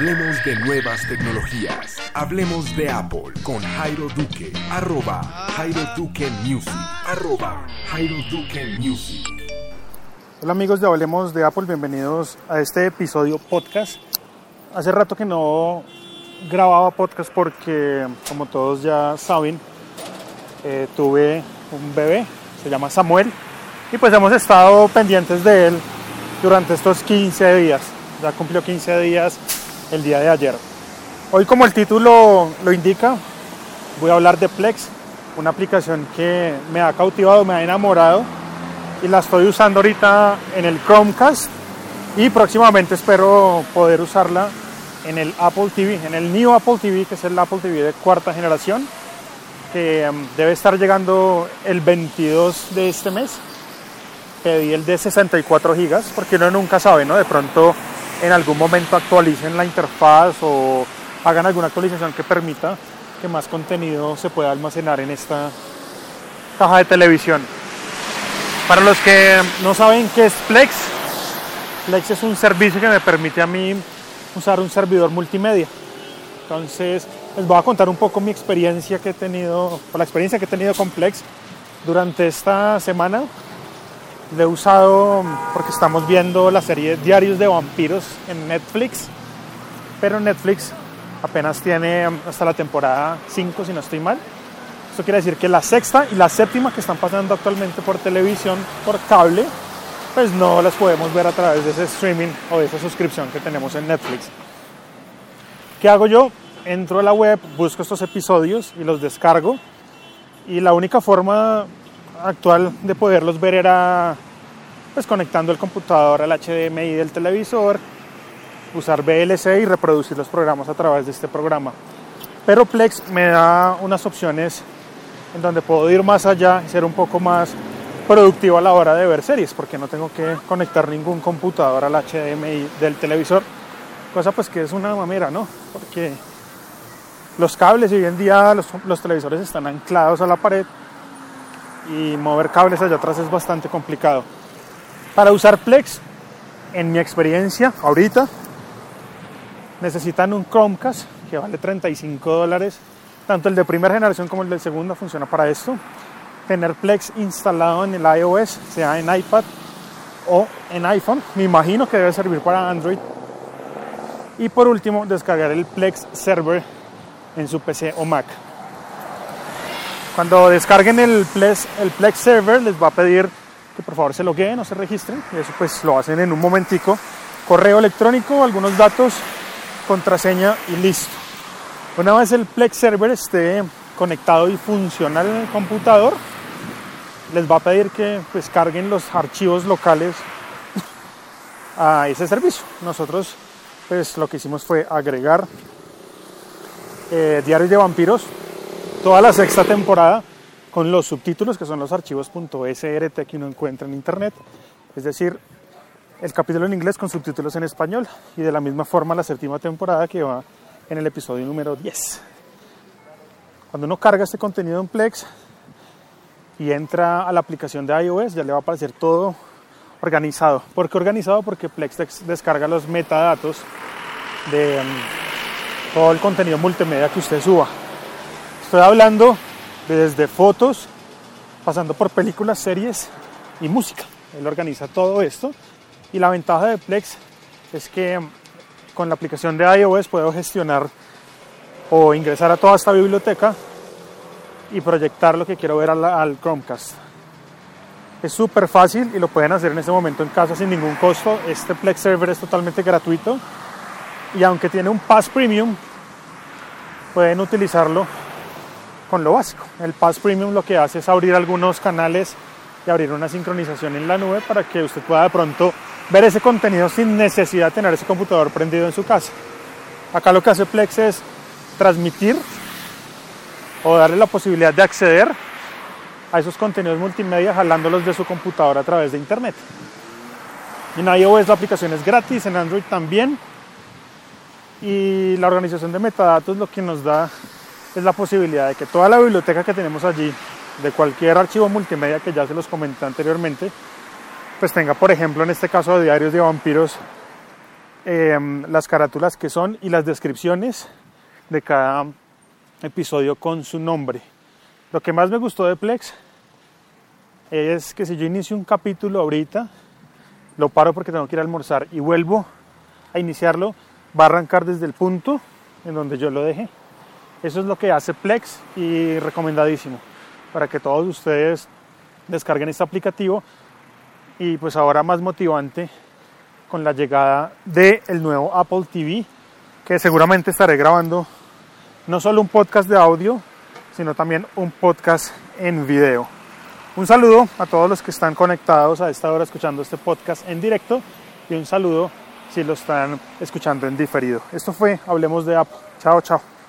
Hablemos de nuevas tecnologías. Hablemos de Apple con Jairo Duque. Arroba Jairo. Hola amigos de Hablemos de Apple, bienvenidos a este episodio podcast. Hace rato que no grababa podcast porque, como todos ya saben, eh, tuve un bebé, se llama Samuel, y pues hemos estado pendientes de él durante estos 15 días. Ya cumplió 15 días el día de ayer. Hoy, como el título lo indica, voy a hablar de Plex, una aplicación que me ha cautivado, me ha enamorado y la estoy usando ahorita en el Chromecast y próximamente espero poder usarla en el Apple TV, en el New Apple TV, que es el Apple TV de cuarta generación, que um, debe estar llegando el 22 de este mes. Pedí el de 64 gigas, porque uno nunca sabe, ¿no? De pronto en algún momento actualicen la interfaz o hagan alguna actualización que permita que más contenido se pueda almacenar en esta caja de televisión. Para los que no saben qué es Plex, Plex es un servicio que me permite a mí usar un servidor multimedia. Entonces, les voy a contar un poco mi experiencia que he tenido, la experiencia que he tenido con Plex durante esta semana. Lo he usado porque estamos viendo la serie Diarios de Vampiros en Netflix, pero Netflix apenas tiene hasta la temporada 5, si no estoy mal. Eso quiere decir que la sexta y la séptima que están pasando actualmente por televisión, por cable, pues no las podemos ver a través de ese streaming o de esa suscripción que tenemos en Netflix. ¿Qué hago yo? Entro a la web, busco estos episodios y los descargo. Y la única forma actual de poderlos ver era pues conectando el computador al HDMI del televisor, usar VLC y reproducir los programas a través de este programa. Pero Plex me da unas opciones en donde puedo ir más allá y ser un poco más productivo a la hora de ver series, porque no tengo que conectar ningún computador al HDMI del televisor, cosa pues que es una mamera, ¿no? Porque los cables hoy en día los, los televisores están anclados a la pared y mover cables allá atrás es bastante complicado. Para usar Plex, en mi experiencia, ahorita, necesitan un Chromecast que vale 35 dólares. Tanto el de primera generación como el de segunda funciona para esto. Tener Plex instalado en el iOS, sea en iPad o en iPhone. Me imagino que debe servir para Android. Y por último, descargar el Plex Server en su PC o Mac. Cuando descarguen el Plex, el Plex Server, les va a pedir que por favor se logueen o se registren. Y eso pues lo hacen en un momentico. Correo electrónico, algunos datos, contraseña y listo. Una vez el Plex Server esté conectado y funcional en el computador, les va a pedir que pues, carguen los archivos locales a ese servicio. Nosotros pues lo que hicimos fue agregar eh, Diarios de Vampiros, toda la sexta temporada con los subtítulos que son los archivos .srt que uno encuentra en internet, es decir, el capítulo en inglés con subtítulos en español y de la misma forma la séptima temporada que va en el episodio número 10. Cuando uno carga este contenido en Plex y entra a la aplicación de iOS, ya le va a aparecer todo organizado. ¿Por qué organizado? Porque Plex descarga los metadatos de um, todo el contenido multimedia que usted suba. Estoy hablando desde fotos, pasando por películas, series y música. Él organiza todo esto y la ventaja de Plex es que con la aplicación de iOS puedo gestionar o ingresar a toda esta biblioteca y proyectar lo que quiero ver al, Chromecast. Es súper fácil y lo pueden hacer en este momento en casa sin ningún costo. Este Plex Server es totalmente gratuito y aunque tiene un Pass Premium, pueden utilizarlo con lo básico. El Pass Premium lo que hace es abrir algunos canales y abrir una sincronización en la nube para que usted pueda de pronto ver ese contenido sin necesidad de tener ese computador prendido en su casa. Acá lo que hace Plex es transmitir o darle la posibilidad de acceder a esos contenidos multimedia jalándolos de su computador a través de internet. En iOS la aplicación es gratis, en Android también. Y la organización de metadatos lo que nos da es la posibilidad de que toda la biblioteca que tenemos allí, de cualquier archivo multimedia que ya se los comenté anteriormente, pues tenga, por ejemplo, en este caso de diarios de vampiros, em, las carátulas que son y las descripciones de cada episodio con su nombre. Lo que más me gustó de Plex es que si yo inicio un capítulo ahorita, lo paro porque tengo que ir a almorzar y vuelvo a iniciarlo, va a arrancar desde el punto en donde yo lo dejé. Eso es lo que hace Plex y recomendadísimo para que todos ustedes descarguen este aplicativo y pues ahora más motivante con la llegada del el nuevo Apple TV que seguramente estaré grabando no solo un podcast de audio sino también un podcast en video. Un saludo a todos los que están conectados a esta hora escuchando este podcast en directo y un saludo si lo están escuchando en diferido. Esto fue Hablemos de Apple. Chao, chao.